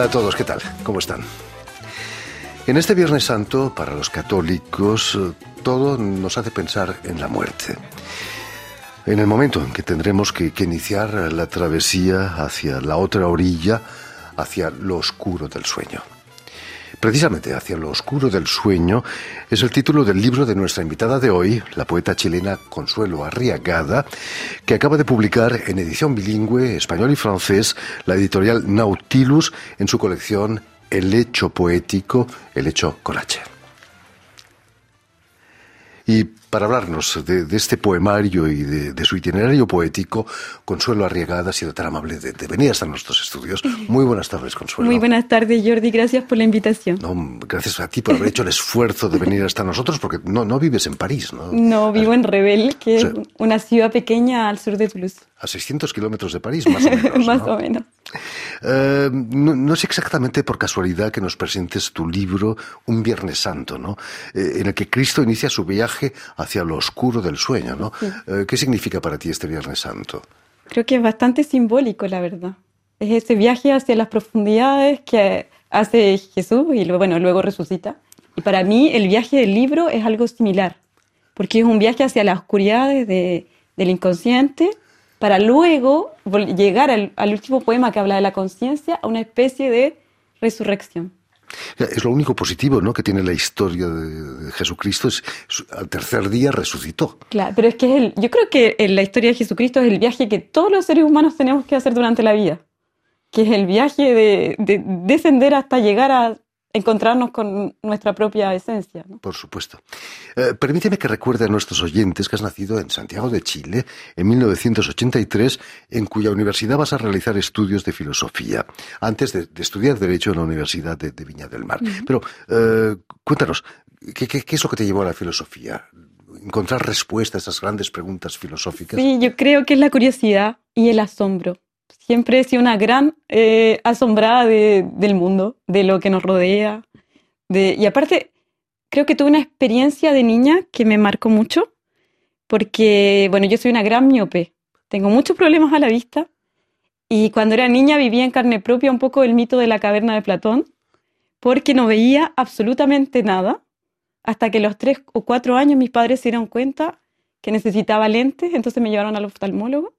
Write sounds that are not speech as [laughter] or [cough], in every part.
Hola a todos, ¿qué tal? ¿Cómo están? En este Viernes Santo, para los católicos, todo nos hace pensar en la muerte. En el momento en que tendremos que, que, iniciar la travesía hacia la otra orilla, hacia lo oscuro del sueño. Precisamente hacia lo oscuro del sueño es el título del libro de nuestra invitada de hoy, la poeta chilena Consuelo Arriagada, que acaba de publicar en edición bilingüe, español y francés, la editorial Nautilus en su colección El hecho poético, el hecho H. Y para hablarnos de, de este poemario y de, de, su itinerario poético, Consuelo Arriagada ha sido tan amable de, de, venir hasta nuestros estudios. Muy buenas tardes, Consuelo. Muy buenas tardes, Jordi. Gracias por la invitación. No, gracias a ti por haber hecho el esfuerzo de venir hasta nosotros, porque no, no vives en París, ¿no? No, vivo en Rebel, que o sea, es una ciudad pequeña al sur de Toulouse. A 600 kilómetros de París, más o menos. [laughs] más ¿no? o menos. Eh, no, no, es exactamente por casualidad que nos presentes tu libro Un Viernes Santo, ¿no? Eh, en el que Cristo inicia su viaje hacia lo oscuro del sueño, ¿no? Sí. Eh, ¿Qué significa para ti este Viernes Santo? Creo que es bastante simbólico, la verdad. Es ese viaje hacia las profundidades que hace Jesús y luego, bueno, luego resucita. Y para mí el viaje del libro es algo similar, porque es un viaje hacia las oscuridades de, del inconsciente para luego llegar al, al último poema que habla de la conciencia a una especie de resurrección. Es lo único positivo ¿no? que tiene la historia de, Jesucristo, es al tercer día resucitó. Claro, pero es que es el, yo creo que en la historia de Jesucristo es el viaje que todos los seres humanos tenemos que hacer durante la vida, que es el viaje de, de descender hasta llegar a encontrarnos con nuestra propia esencia. ¿no? Por supuesto. Eh, permíteme que recuerde a nuestros oyentes que has nacido en Santiago de Chile en 1983, en cuya universidad vas a realizar estudios de filosofía, antes de, de estudiar Derecho en la Universidad de, de Viña del Mar. Uh -huh. Pero eh, cuéntanos, ¿qué, ¿qué, qué, es lo que te llevó a la filosofía? ¿Encontrar respuestas a esas grandes preguntas filosóficas? Sí, yo creo que es la curiosidad y el asombro siempre he sido una gran eh, asombrada de, del mundo, de lo que nos rodea. De, y aparte, creo que tuve una experiencia de niña que me marcó mucho, porque, bueno, yo soy una gran miope, tengo muchos problemas a la vista, y cuando era niña vivía en carne propia un poco el mito de la caverna de Platón, porque no veía absolutamente nada, hasta que los tres o cuatro años mis padres se dieron cuenta que necesitaba lentes, entonces me llevaron al oftalmólogo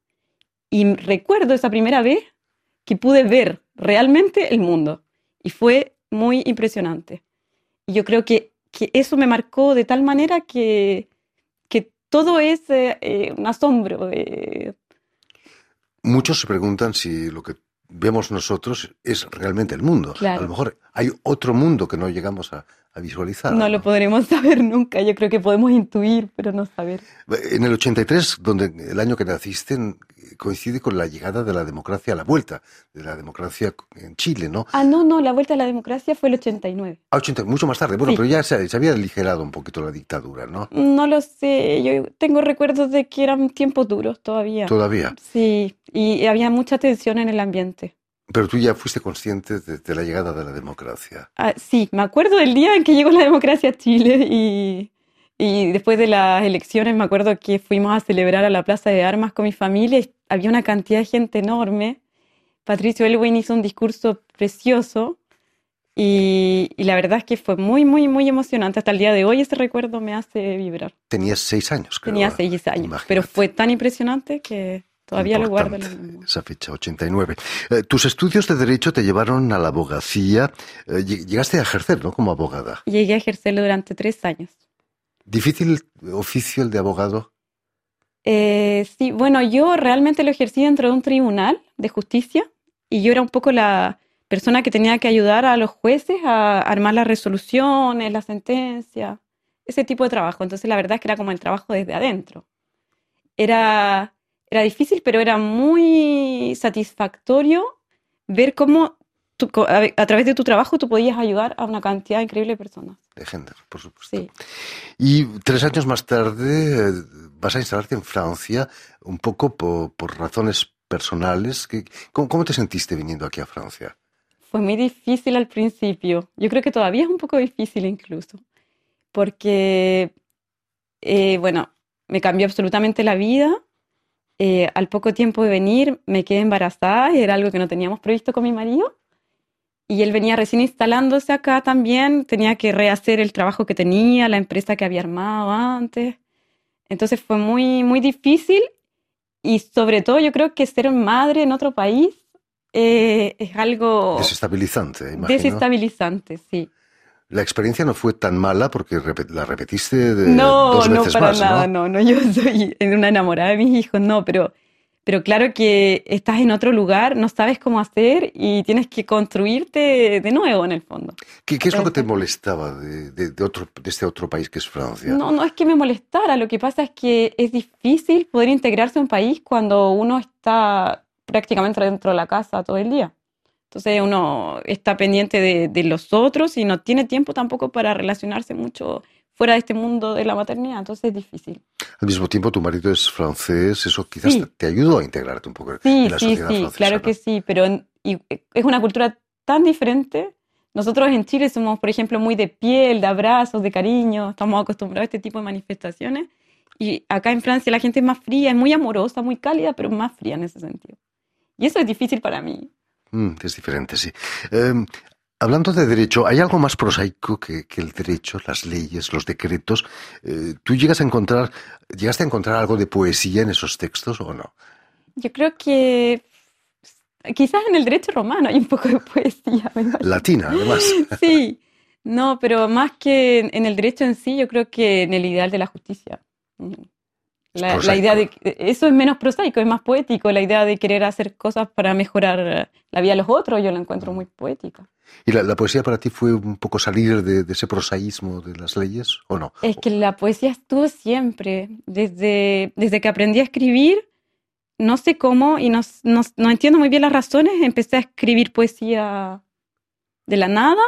y recuerdo esa primera vez que pude ver realmente el mundo. Y fue muy impresionante. Y yo creo que, que eso me marcó de tal manera que, que todo es eh, un asombro. Eh. Muchos se preguntan si lo que vemos nosotros es realmente el mundo. Claro. A lo mejor hay otro mundo que no llegamos a, a visualizar. No, lo podremos [laughs] saber nunca. Yo creo que podemos intuir, pero no saber. En el 83, donde el año que naciste, coincide con la llegada de la democracia, la vuelta de la democracia en Chile, ¿no? Ah, no, no, la vuelta de la democracia fue el 89. Ah, 80, mucho más tarde. Bueno, sí. pero ya se, se, había aligerado un poquito la dictadura, ¿no? No lo sé. Yo tengo recuerdos de que eran tiempos duros todavía. ¿Todavía? Sí, y había mucha tensión en el ambiente. Pero tú ya fuiste consciente de, de la llegada de la democracia. Ah, sí, me acuerdo del día en que llegó la democracia a Chile y, y después de las elecciones me acuerdo que fuimos a celebrar a la Plaza de Armas con mi familia y había una cantidad de gente enorme. Patricio Elwin hizo un discurso precioso y, y, la verdad es que fue muy, muy, muy emocionante. Hasta el día de hoy ese recuerdo me hace vibrar. Tenías seis años, creo. Tenía seis años, Imagínate. pero fue tan impresionante que todavía lo guardo. En la esa fecha, 89. Eh, tus estudios de Derecho te llevaron a la abogacía. Eh, llegaste a ejercer, ¿no? Como abogada. Llegué a ejercerlo durante tres años. ¿Difícil oficio el de abogado? Eh, sí, bueno, yo realmente lo ejercí dentro de un tribunal de justicia y yo era un poco la persona que tenía que ayudar a los jueces a armar las resoluciones, las sentencias, ese tipo de trabajo. Entonces la verdad es que era como el trabajo desde adentro. Era, era difícil, pero era muy satisfactorio ver cómo tú, a, través de tu trabajo tú podías ayudar a una cantidad increíble de personas. De gente, por supuesto. Sí. Y tres años más tarde vas a instalarte en Francia, un poco por, por razones personales. ¿Cómo, ¿Cómo te sentiste viniendo aquí a Francia? Fue muy difícil al principio. Yo creo que todavía es un poco difícil incluso. Porque, eh, bueno, me cambió absolutamente la vida. Eh, al poco tiempo de venir me quedé embarazada, era algo que no teníamos previsto con mi marido. y él venía recién instalándose acá también, tenía que rehacer el trabajo que tenía, la empresa que había armado antes. Entonces fue muy, muy difícil y sobre todo yo creo que ser madre en otro país eh, es algo... Desestabilizante, imagino. Desestabilizante, sí. La experiencia no fue tan mala porque la repetiste de no, dos veces no, para más, nada, ¿no? no, no, yo [laughs] soy una enamorada de mis hijos, no, pero pero claro que estás en otro lugar, no sabes cómo hacer y tienes que construirte de nuevo en el fondo. ¿Qué, qué es lo que te molestaba de, de, de, otro, de este otro país que es Francia? No, no es que me molestara, lo que pasa es que es difícil poder integrarse a un país cuando uno está prácticamente dentro de la casa todo el día. Entonces uno está pendiente de, de los otros y no tiene tiempo tampoco para relacionarse mucho fuera de este mundo de la maternidad, entonces es difícil. Al mismo tiempo, tu marido es francés, eso quizás Sí. te, ayudó a integrarte un poco Sí, en la sí, sociedad sí, francesa. claro ¿no? que sí, pero en- y es una cultura tan diferente. Nosotros en Chile somos, por ejemplo, muy de piel, de abrazos, de cariño, estamos acostumbrados a este tipo de manifestaciones. Y acá en Francia la gente es más fría, es muy amorosa, muy cálida, pero más fría en ese sentido. Y eso es difícil para mí. Mm, es diferente, sí. Eh, hablando de derecho, ¿hay algo más prosaico que, que el derecho, las leyes, los decretos? Eh, ¿Tú llegas a encontrar, llegaste a encontrar algo de poesía en esos textos o no? Yo creo que quizás en el derecho romano hay un poco de poesía. Latina, además. [laughs] Sí, no, pero más que en el derecho en sí, yo creo que en el ideal de la justicia. La, la idea de que- eso es menos prosaico, es más poético, la idea de querer hacer cosas para mejorar la vida de los otros, yo la encuentro muy poética. ¿Y la, la poesía para ti fue un poco salir de, de ese prosaísmo de las leyes o no? Es que la poesía estuvo siempre, desde, desde que aprendí a escribir, no sé cómo y no, no, no entiendo muy bien las razones, empecé a escribir poesía de la nada.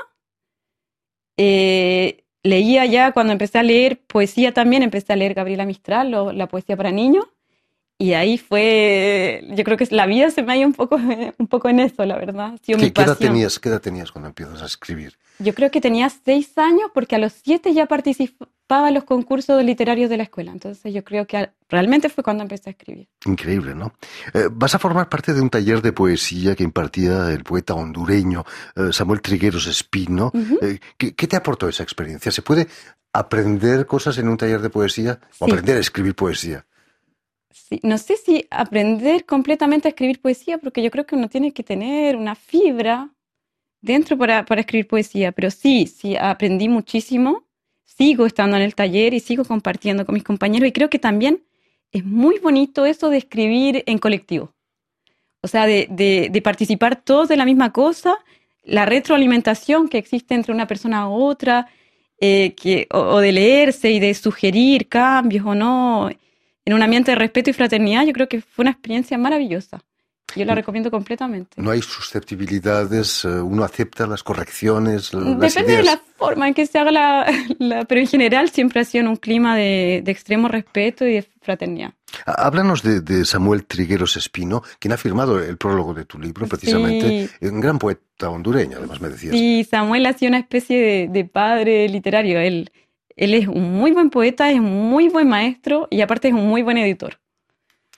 Eh, leía ya cuando empecé a leer poesía también, empecé a leer Gabriela Mistral, lo- la poesía para niños, y ahí fue, yo creo que la vida se me ha ido un poco, [laughs] un poco en eso, la verdad. Sido mi ¿Qué, qué edad tenías, ¿Qué edad tenías cuando empiezas a escribir? Yo creo que tenía seis años porque a los siete ya participaba en los concursos literarios de la escuela. Entonces yo creo que realmente fue cuando empecé a escribir. Increíble, ¿no? Eh, vas a formar parte de un taller de poesía que impartía el poeta hondureño eh, Samuel Trigueros Espino. Eh, ¿qué, qué te aportó esa experiencia? ¿Se puede aprender cosas en un taller de poesía o aprender a escribir poesía? No sé si aprender completamente a escribir poesía, porque yo creo que uno tiene que tener una fibra dentro para, para escribir poesía, pero sí, sí, aprendí muchísimo, sigo estando en el taller y sigo compartiendo con mis compañeros y creo que también es muy bonito eso de escribir en colectivo, o sea, de, de- participar todos de la misma cosa, la retroalimentación que existe entre una persona a otra, eh, que, o de leerse y de sugerir cambios o no, en un ambiente de respeto y fraternidad, yo creo que fue una experiencia maravillosa. Yo la recomiendo completamente. No hay susceptibilidades, eh, uno acepta las correcciones, las Depende de ideas. la forma en que se haga la, la- pero en general siempre ha sido en un clima de, de extremo respeto y de fraternidad. Ah, Háblanos de, de Samuel Trigueros Espino, quien ha firmado el prólogo de tu libro, precisamente. Un gran poeta hondureño, además me decías. Sí, Samuel ha sido una especie de, de padre literario. Él, él es un muy buen poeta, es un muy buen maestro y aparte es un muy buen editor.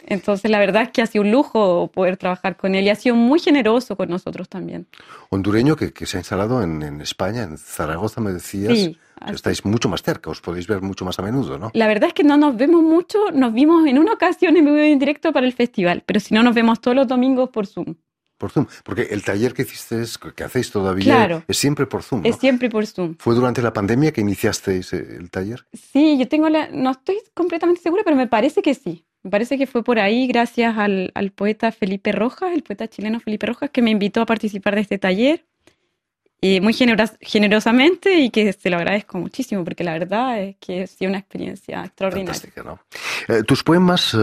Entonces, la verdad es que ha sido un lujo poder trabajar con él y ha sido muy generoso con nosotros también. Hondureño que, que se ha instalado en, en España, en Zaragoza, me decías. Sí, Estáis mucho más cerca, os podéis ver mucho más a menudo, ¿no? La verdad es que no nos vemos mucho, nos vimos en una ocasión en vivo y en directo para el festival, pero si no nos vemos todos los domingos por Zoom. Por Zoom. Porque el taller que hiciste, que hacéis todavía, Claro. es siempre por Zoom, ¿no? Es siempre por Zoom. ¿Fue durante la pandemia que iniciasteis eh, el taller? Sí, yo tengo la, no estoy completamente segura, pero me parece que sí. Me parece que fue por ahí gracias al, al poeta Felipe Rojas, el poeta chileno Felipe Rojas, que me invitó a participar de este taller. Y muy generos- generosamente y que se lo agradezco muchísimo porque la verdad es que ha sido una experiencia extraordinaria. Eh, tus poemas eh,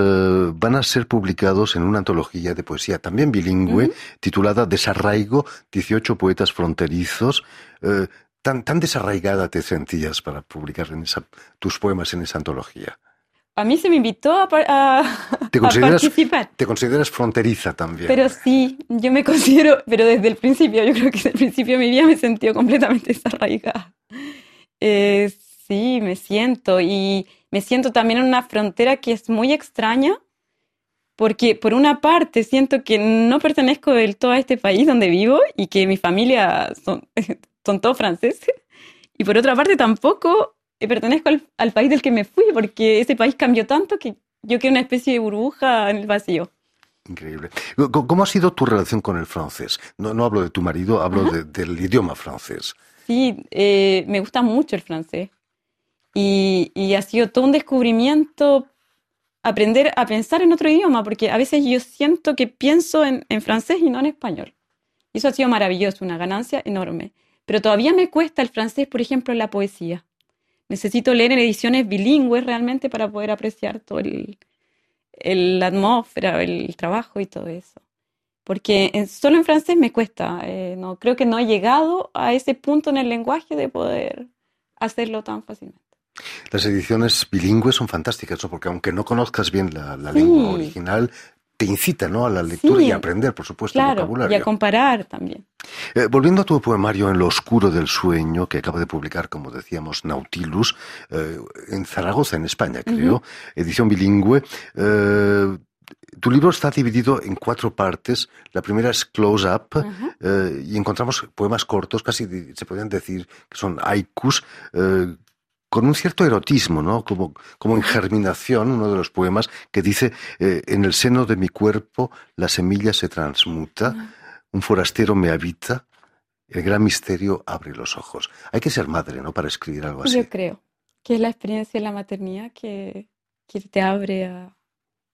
van a ser publicados en una antología de poesía también bilingüe titulada Desarraigo, 18 poetas fronterizos. Eh, tan, tan desarraigada te sentías para publicar en esa, tus poemas en esa antología. A mí se me invitó a, a- [laughs] ¿Te a participar. Te consideras fronteriza también. Pero sí, yo me [laughs] considero, pero desde el principio, yo creo que desde el principio de mi vida me he sentido completamente [laughs] desarraigada. Eh, sí, me siento y me siento también en una frontera que es muy extraña, porque por una parte siento que no pertenezco del todo a este país donde vivo y que mi familia son, son todos franceses, y por otra parte tampoco pertenezco al, al país del que me fui, porque ese país cambió tanto que yo quedé una especie de burbuja en el vacío. Increíble. ¿Cómo ha sido tu relación con el francés? No, no hablo de tu marido, hablo de, del idioma francés. Sí, eh, me gusta mucho el francés. Y, y, ha sido todo un descubrimiento aprender a pensar en otro idioma, porque a veces yo siento que pienso en, en francés y no en español. Y eso ha sido maravilloso, una ganancia enorme. Pero todavía me cuesta el francés, por ejemplo, en la poesía. Necesito leer en ediciones bilingües realmente para poder apreciar todo el, el, la atmósfera, el trabajo y todo eso. Porque en, solo en francés me cuesta. Eh, no, creo que no he llegado a ese punto en el lenguaje de poder hacerlo tan fácilmente. Las ediciones bilingües son fantásticas, ¿no? porque aunque no conozcas bien la, la sí. lengua original, te incita ¿no? a la lectura sí, y a aprender, por supuesto, claro, el vocabulario. Y a comparar también. Eh, volviendo a tu poemario En lo oscuro del sueño, que acaba de publicar, como decíamos, Nautilus, eh, en Zaragoza, en España, creo, uh -huh. edición bilingüe. Eh, tu libro está dividido en cuatro partes. La primera es Close Up uh -huh. eh, y encontramos poemas cortos, casi se podrían decir que son haikus, eh, con un cierto erotismo, ¿no? Como, como en germinación, uno de los poemas que dice, eh, en el seno de mi cuerpo la semilla se transmuta, un forastero me habita, el gran misterio abre los ojos. Hay que ser madre, ¿no? Para escribir algo así. Yo creo que es la experiencia de la maternidad que, que te abre a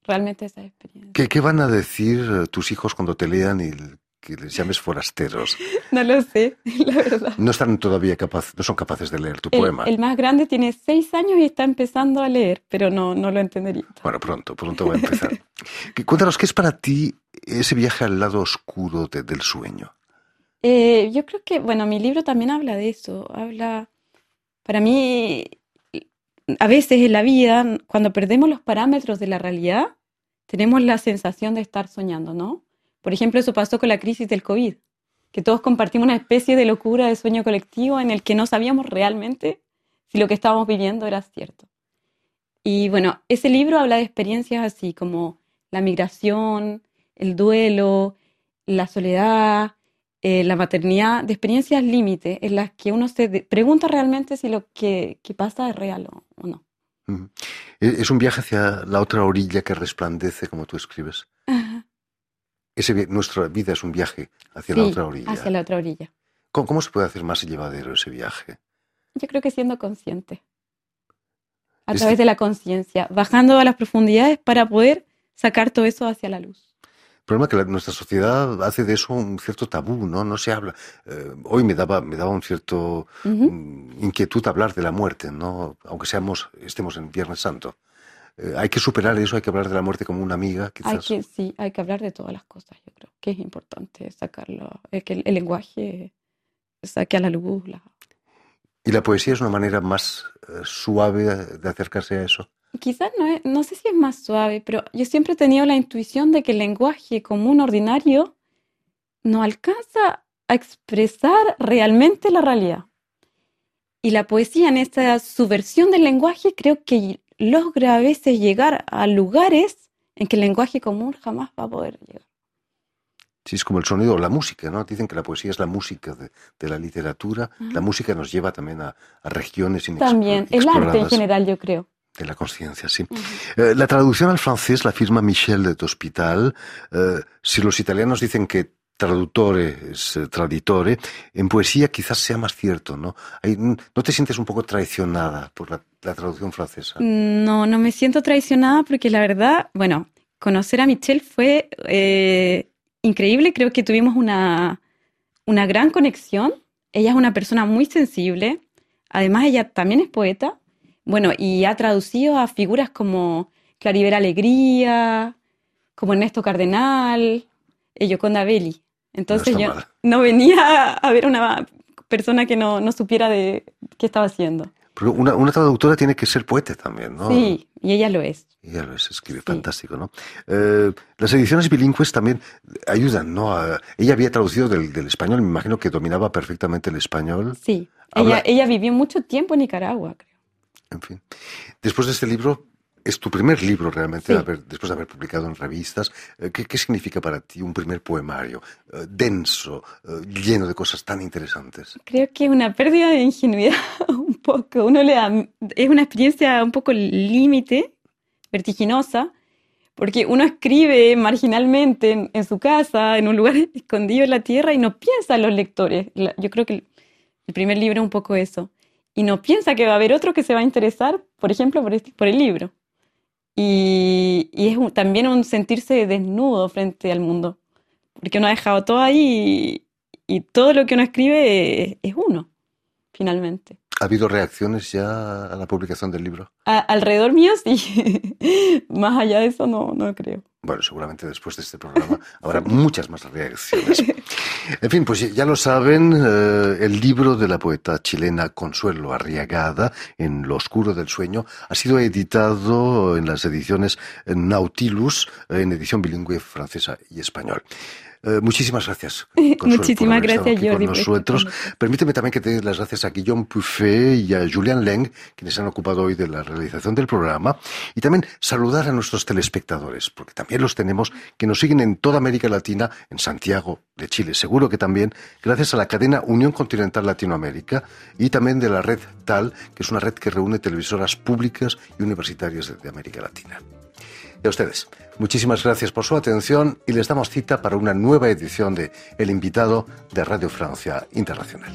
realmente esa experiencia. ¿Qué, ¿Qué, van a decir eh, tus hijos cuando te lean y que les llames forasteros? [laughs] no lo sé, [laughs] la verdad. No están todavía capaces, no son capaces de leer tu el, poema. El más grande tiene seis años y está empezando a leer, pero no, no lo entendería. Bueno, pronto, pronto va a empezar. [laughs] Cuéntanos, ¿qué es para ti ese viaje al lado oscuro de, del sueño? Eh, yo creo que, bueno, mi libro también habla de eso. Habla, para mí, a veces en la vida, cuando perdemos los parámetros de la realidad, tenemos la sensación de estar soñando, ¿no? Por ejemplo, eso pasó con la crisis del COVID, que todos compartimos una especie de locura de sueño colectivo en el que no sabíamos realmente si lo que estábamos viviendo era cierto. Y bueno, ese libro habla de experiencias así como la migración, el duelo, la soledad, eh, la maternidad, de experiencias límite en las que uno se pregunta realmente si lo que, que pasa es real o, o no. Es un viaje hacia la otra orilla que resplandece, como tú escribes. Ajá. Ese, nuestra vida es un viaje hacia sí, la otra orilla. Hacia la otra orilla. ¿Cómo, ¿Cómo, se puede hacer más llevadero ese viaje? Yo creo que siendo consciente. A través de la conciencia, bajando a las profundidades para poder sacar todo eso hacia la luz. El problema es que la, nuestra sociedad hace de eso un cierto tabú, ¿no? No se habla. Eh, hoy me daba, me daba un cierto uh -huh. inquietud hablar de la muerte, ¿no? Aunque seamos, estemos en Viernes Santo. Eh, hay que superar eso, hay que hablar de la muerte como una amiga, quizás. Hay que, sí, hay que hablar de todas las cosas, yo creo que es importante sacarlo, eh, que el, el, lenguaje saque a la luz. La... ¿Y la poesía es una manera más eh, suave de acercarse a eso? Quizás no, es, no sé si es más suave, pero yo siempre he tenido la intuición de que el lenguaje común ordinario no alcanza a expresar realmente la realidad. Y la poesía en esta subversión del lenguaje creo que logra a veces llegar a lugares en que el lenguaje común jamás va a poder llegar. Sí, es como el sonido o la música, ¿no? Dicen que la poesía es la música de, de la literatura. La música nos lleva también a, a regiones. También, el arte en general, yo creo. De la conciencia, sí. Uh -huh. eh, la traducción al francés la firma Michel de Hospital. Eh, si los italianos dicen que traductore es eh, traditore, en poesía quizás sea más cierto, ¿no? Hay, ¿No te sientes un poco traicionada por la, traducción francesa? No, no me siento traicionada porque la verdad, bueno, conocer a Michel fue eh, increíble, creo que tuvimos una, una gran conexión. Ella es una persona muy sensible, además ella también es poeta, bueno, y ha traducido a figuras como Claribel Alegría, como Ernesto Cardenal, y Yoconda Belli. Entonces no yo mal. no venía a ver una persona que no, no supiera de qué estaba haciendo. Pero una, una, traductora tiene que ser poeta también, ¿no? Sí, y ella lo es. Ella lo es, escribe sí. fantástico, ¿no? Eh, las ediciones bilingües también ayudan, ¿no? A, ella había traducido del, del, español, me imagino que dominaba perfectamente el español. Sí, Habla... ella, ella vivió mucho tiempo en Nicaragua, creo. En fin. Después de este libro, es tu primer libro realmente, después de haber publicado en revistas. Eh, ¿Qué, significa para ti un primer poemario eh, denso, eh, lleno de cosas tan interesantes? Creo que es una pérdida de ingenuidad [laughs] un poco. Uno le es una experiencia un poco límite, vertiginosa, porque uno escribe marginalmente en, su casa, en un lugar [laughs] escondido en la tierra y no piensa en los lectores. yo creo que el primer libro es un poco eso y no piensa que va a haber otro que se va a interesar, por ejemplo, por, este, por el libro. Y, es también un sentirse desnudo frente al mundo, porque uno ha dejado todo ahí y, todo lo que uno escribe es uno, finalmente. ¿Ha habido reacciones ya a la publicación del libro? alrededor mío sí. [laughs] más allá de eso no, no creo. Bueno, seguramente después de este programa [laughs] habrá muchas más reacciones. En fin, pues ya lo saben, eh, el libro de la poeta chilena Consuelo Arriagada, En lo oscuro del sueño, ha sido editado en las ediciones Nautilus, en edición bilingüe francesa y español. Eh, muchísimas gracias. [laughs] muchísimas gracias, Jordi. Con nosotros. Permíteme también que te dé las gracias a Guillaume Puffet y a Julian Leng, quienes se han ocupado hoy de la realización del programa. Y también saludar a nuestros telespectadores, porque también los tenemos que nos siguen en toda América Latina, en Santiago de Chile. Seguro que también gracias a la cadena Unión Continental Latinoamérica y también de la red TAL, que es una red que reúne televisoras públicas y universitarias de América Latina. Y a ustedes, muchísimas gracias por su atención y les damos cita para una nueva edición de El invitado de Radio Francia Internacional.